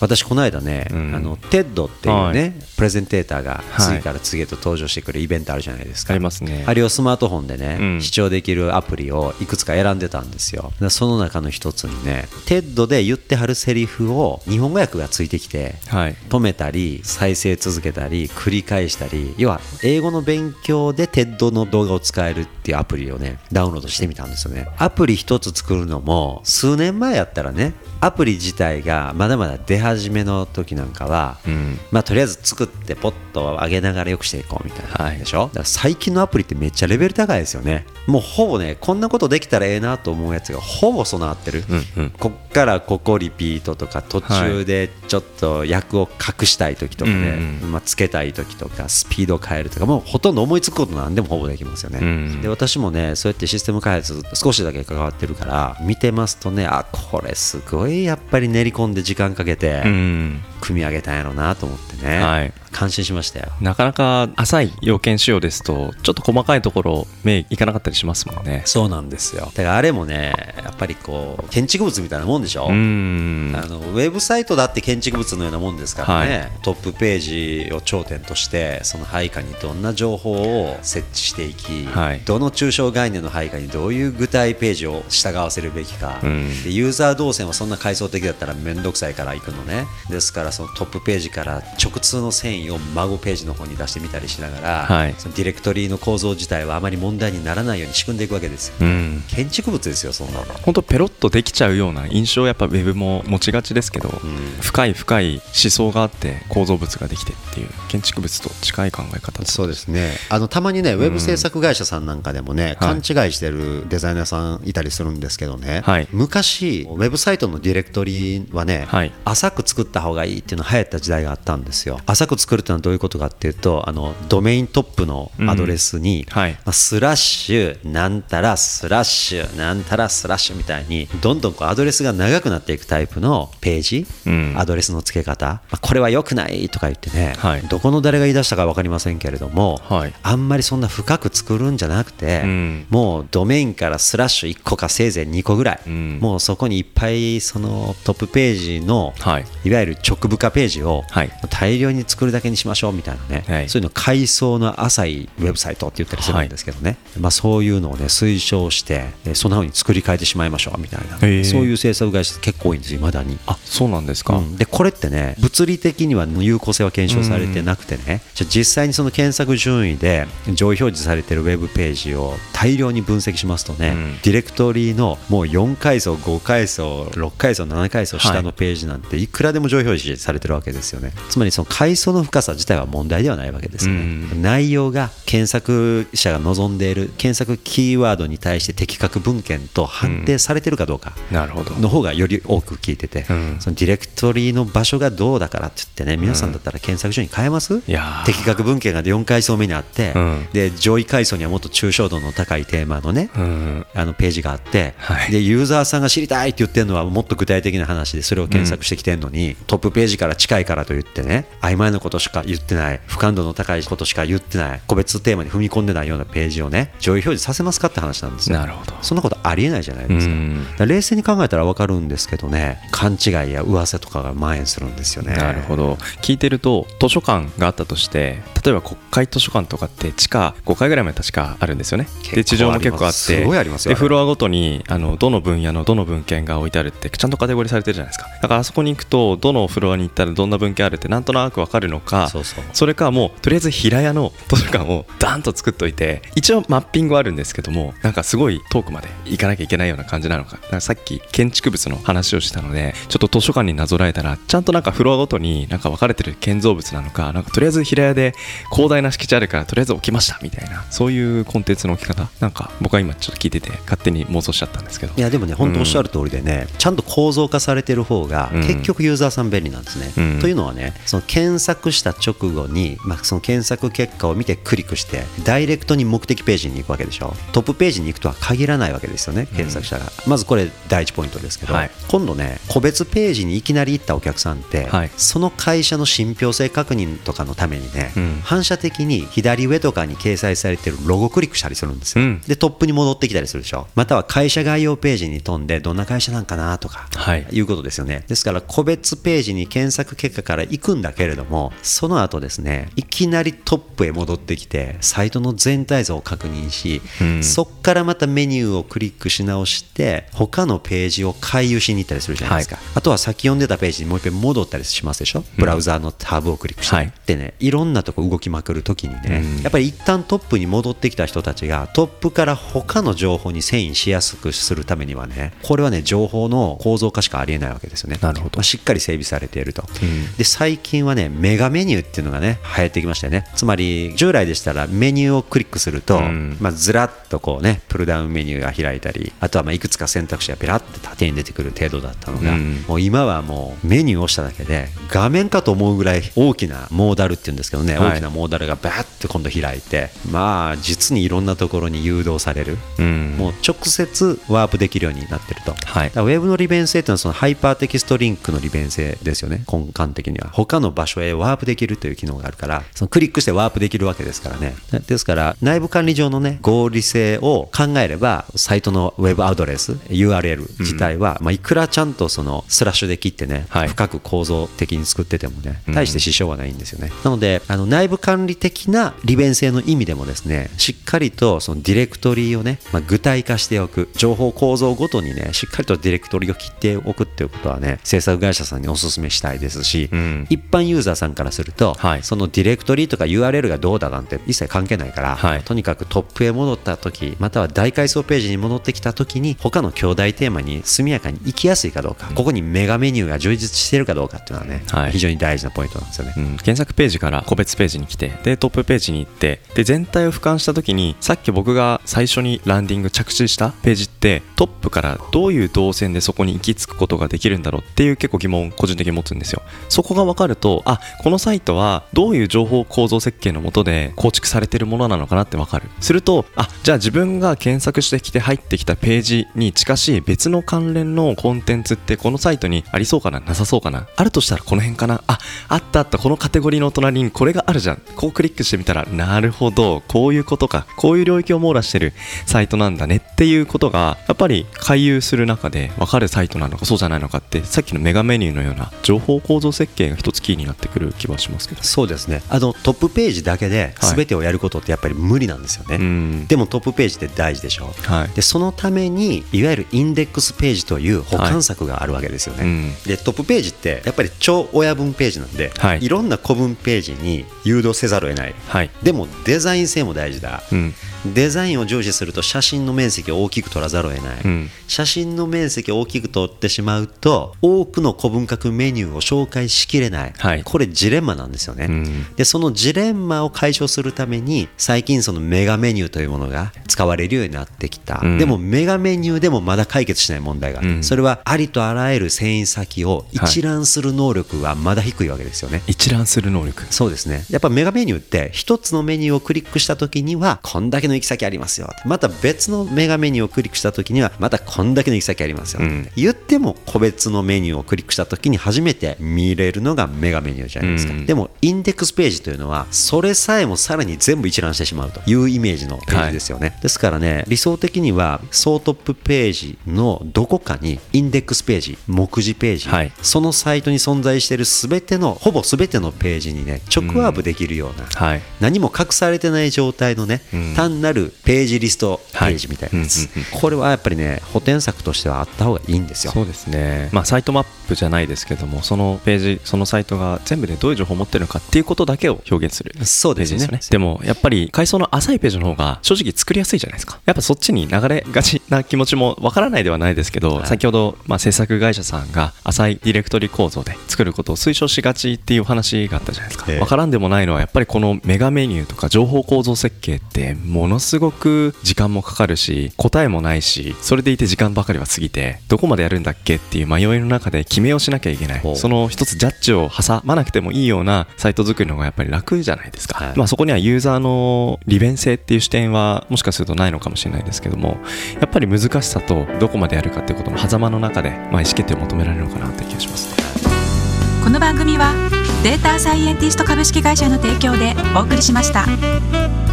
私この間ね、うん。あの TED っていうね、はい。プレゼンテーターがはい。次から次へと登場してくるイベントあるじゃないですか、ありますね。あれをスマートフォンでね、うん。視聴できるアプリをいくつか選んでたんですよ。でその中の一つにね TED で言ってはるセリフを日本語訳がついてきてはい。止めたり再生続けたり繰り返したり要は英語の勉強で TED の動画を使えるっていうアプリをねダウンロードしてみたんですよね。アプリ一つ作るのも数年前やったらねアプリ自体がまだまだ出始めの時なんかは、うん。まあとりあえず作ってポッと上げながらよくしていこうみたいな、はい。でしょ？最近のアプリってめっちゃレベル高いですよね。もうほぼねこんなことできたらええなと思うやつがほぼ備わってる、うんうん。こっからここリピートとか途中でちょっと役を隠したい時とかで、うんうん。まあ、つけたい時とかスピードを変えるとかもうほとんど思いつくことなんでもほぼできますよね、うん。で私もねそうやってシステム開発少しだけ関わってるから見てますとねあこれすごいやっぱり練り込んで時間かけてうん。組み上げたんやろうなと思ってね、はい。感心しましたよ。なかなか浅い要件仕様ですとちょっと細かいところ目いかなかったりしますもんね。そうなんですよ。だからあれもねやっぱりこう建築物みたいなもんでしょ、うん。あのウェブサイトだって建築物のようなもんですからね、はい。トップページを頂点としてその配下にどんな情報を設置していき、はい。どの抽象概念の配下にどういう具体ページを従わせるべきか、うん。でユーザー動線はそんな階層的だったら面倒くさいから行くのね。ですからそのトップページから直通の繊維を孫ページの方に出してみたりしながら、はい。そのディレクトリの構造自体はあまり問題にならないように仕組んでいくわけですよ、うん。建築物ですよそんなの。本当ペロッとできちゃうような印象をやっぱウェブも持ちがちですけど、深い深い思想があって構造物ができてっていう建築物と近い考え方そうですね。あのたまにねウェブ制作会社さんなんかでもね、はい。勘違いしてるデザイナーさんいたりするんですけどね、はい。昔ウェブサイトのディレクトリはね、はい。浅く作った方がいいっていうのが流行った時代があったんですよ。浅く作るっていうのはどういうことかっていうとあのドメイントップのアドレスに、うんはい。まあスラッシュなんたらスラッシュなんたらスラッシュみたいにどんどんこうアドレスが長くなっていくタイプのページ、うん。アドレスの付け方、まあこれは良くないとか言ってね、はい。どこの誰が言い出したか分かりませんけれども、はい。あんまりそんな深く作るんじゃなくて、うん。もうドメインからスラッシュ1個かせいぜい2個ぐらい、うん。もうそこにいっぱいそのトップページの、はいいわゆる直部化ページをはい。大量に作るだけにしましょうみたいなね、はい。そういうの階層の浅いウェブサイトって言ったりするんですけどね、まあ、そういうのをね推奨してえそんな風に作り変えてしまいましょうみたいな、そういう制作会社結構多いんですよ、いまだに。あそうなんですか、うん。でこれってね物理的には有効性は検証されてなくてね、じゃあ実際にその検索順位で上位表示されてるウェブページを大量に分析しますとね、うん。ディレクトリのもう4階層5階層6階層7階層下のページなんていくらでも上位表示されてるわけですよね。つまりその階層の深さ自体は問題ではないわけですよね、うん。内容が検索者が望んでいる検索キーワードに対して的確文献と判定されてるかどうか、の方がより多く聞いてて、うん。そのディレクトリの場所がどうだからって言ってね皆さんだったら検索順位変えます、いやー。的確文献が4階層目にあって、うん。で上位階層にはもっと抽象度の高いテーマのね、うん。あのページがあって、はい。でユーザーさんが知りたいって言ってるのはもっと具体的な話でそれを検索してきてるのに、トップページから近いからと言ってね曖昧なことしか言ってない俯瞰度の高いことしか言ってない個別テーマに踏み込んでないようなページをね上位表示させますかって話なんですよ。なるほど。そんなことありえないじゃないですか。冷静に考えたら分かるんですけどね勘違いや噂とかが蔓延するんですよね。なるほど。聞いてると図書館があったとして例えば国会図書館とかって地下5階ぐらいまで確かあるんですよね。で地上も結構あってすごいありますよ。でフロアごとにあのどの分野のどの文献が置いてあるってちゃんとカテゴリーされてるじゃないですか。だからあそこに行くとどのフロアに行ったらどんな文献あるってなんとなく分かるのかそれかもうとりあえず平屋の図書館をダーンと作っといて一応マッピングはあるんですけどもなんかすごい遠くまで行かなきゃいけないような感じなのか。だからさっき建築物の話をしたのでちょっと図書館になぞらえたらちゃんとなんかフロアごとになんか分かれてる建造物なのかなんかとりあえず平屋で広大な敷地あるからとりあえず置きましたみたいな。そういうコンテンツの置き方なんか僕は今ちょっと聞いてて勝手に妄想しちゃったんですけど。いやでもね本当おっしゃる通りでね、ちゃんと構造化されてる方が、うん。結局局ユーザーさん便利なんですね。うん。というのはねその検索した直後に、まあ、その検索結果を見てクリックしてダイレクトに目的ページに行くわけでしょ。トップページに行くとは限らないわけですよね検索者が、まずこれ第一ポイントですけど、はい。今度ね個別ページにいきなり行ったお客さんって、はい。その会社の信憑性確認とかのためにね、うん。反射的に左上とかに掲載されてるロゴクリックしたりするんですよ、うん。でトップに戻ってきたりするでしょ。または会社概要ページに飛んでどんな会社なんかなとか、はい。いうことですよね。ですから個別ページに検索結果から行くんだけれどもその後ですねいきなりトップへ戻ってきてサイトの全体像を確認し、うん。そっからまたメニューをクリックし直して他のページを回遊しに行ったりするじゃないですか、あとはさっき読んでたページにもう一遍戻ったりしますでしょ？ブラウザーのタブをクリックして、はい。でねいろんなとこ動きまくるときにね、うん。やっぱり一旦トップに戻ってきた人たちがトップから他の情報に遷移しやすくするためにはねこれはね情報の構造化しかありえないわけですよね。なるほど。まあしっかり整備されていると、ん。で最近はねメガメニューっていうのがね流行ってきましたよね。つまり従来でしたらメニューをクリックすると、うん。まあ、ずらっとこうねプルダウンメニューが開いたりあとはまあいくつか選択肢がペラッて縦に出てくる程度だったのが、うん。もう今はもうメニューを押しただけで画面かと思うぐらい大きなモーダルっていうんですけどね、はい。大きなモーダルがバーッて今度開いてまあ実にいろんなところに誘導される、うん。もう直接ワープできるようになってると、はい。ウェブの利便性っていうのはそのハイパーテキストリンクの利便性ですよね。根幹的には。他の場所へワープできるという機能があるからそのクリックしてワープできるわけですからね。ですから内部管理上のね合理性を考えればサイトのウェブアドレス URL 自体は、まあ、いくらちゃんとそのスラッシュで切ってね、はい。深く構造的に作っててもねうん。大して支障はないんですよね、なのであの内部管理的な利便性の意味でもですねしっかりとそのディレクトリをね、まあ、具体化しておく。情報構造ごとにねしっかりとディレクトリを切っておくっていうことはね制作会社さんにお勧めしたいですし、うん。一般ユーザーさんからすると、はい。そのディレクトリとか URL がどうだなんて一切関係ないから、はい。とにかくトップへ戻った時または大階層ページに戻ってきた時に他の兄弟テーマに速やかに行きやすいかどうか、ここにメガメニューが充実しているかどうかっていうのはね、はい。非常に大事なポイントなんですよね。うん、検索ページから個別ページに来てでトップページに行ってで全体を俯瞰した時にさっき僕が最初にランディング着地したページってトップからどういう動線でそこに行き着くことができるんだろうっていう結構疑問を個人的に持つんですよ。そこが分かるとあこのサイトはどういう情報構造設計のもとで構築されてるものなのかなって分かる。するとあじゃあ自分が検索してきて入ってきたページに近しい別の関連のコンテンツってこのサイトにありそうかななさそうかな。あるとしたらこの辺かな。ああったあったこのカテゴリーの隣にこれがあるじゃん。こうクリックしてみたらなるほどこういうことか。こういう領域を網羅してるサイトなんだねっていうことがやっぱり回遊する中で分かるサイトなのかそうじゃないのかってさっきのメガメニューのような情報構造設計が一つキーになってくる気はしますけど。そうですね。あのトップページだけではい。全てをやることってやっぱり無理なんですよね、うん。でもトップページって大事でしょ。はい。でそのためにいわゆるインデックスページという保管策があるわけですよね、うんでトップページってやっぱり超親分ページなんで、はい。いろんな古文ページに誘導せざるを得ない。はい。でもデザイン性も大事だ、うんデザインを重視すると写真の面積を大きく取らざるを得ない、うん。写真の面積を大きく取ってしまうと多くの古文学メニューを紹介しきれない、はい。これジレンマなんですよね、うん。でそのジレンマを解消するために最近そのメガメニューというものが使われるようになってきた、うん。でもメガメニューでもまだ解決しない問題がある、うん。それはありとあらゆる遷移先を一覧する能力はまだ低いわけですよね、一覧する能力。そうですね。やっぱメガメニューって一つのメニューをクリックした時にはこんだけの行き先ありますよ。また別のメガメニューをクリックした時にはまたこんだけの行き先ありますよ、うん。言っても個別のメニューをクリックした時に初めて見れるのがメガメニューじゃないですか、うん。でもインデックスページというのはそれさえもさらに全部一覧してしまうというイメージのページですよね、ですからね理想的には総トップページのどこかにインデックスページ目次ページ、はい。そのサイトに存在している全てのほぼ全てのページにね直ワープできるような、はい。何も隠されてない状態のね、うん。単なるページリストページみたいなやつ、はいうんうんこれはやっぱりね補填策としてはあった方がいいんですよ。そうですね、まあ、サイトマップじゃないですけどもそのページそのサイトが全部でどういう情報を持ってるのかっていうことだけを表現する。そうですね。ページですよね。でもやっぱり階層の浅いページの方が正直作りやすいじゃないですか。やっぱそっちに流れがちな気持ちもわからないではないですけど、はい。先ほど、まあ、制作会社さんが浅いディレクトリ構造で作ることを推奨しがちっていうお話があったじゃないですか、ええ。わからんでもないのはやっぱりこのメガメニューとか情報構造設計ってものすごく時間もかかるし答えもないしそれでいて時間ばかりは過ぎてどこまでやるんだっけっていう迷いの中で決めをしなきゃいけない。その一つジャッジを挟まなくてもいいようなサイト作りの方がやっぱり楽じゃないですか、はい。まあ、そこにはユーザーの利便性っていう視点はもしかするとないのかもしれないですけどもやっぱり難しさとどこまでやるかっていうことの狭間の中で、まあ、意思決定を求められるのかなという気がしますね。この番組はデータサイエンティスト株式会社の提供でお送りしました。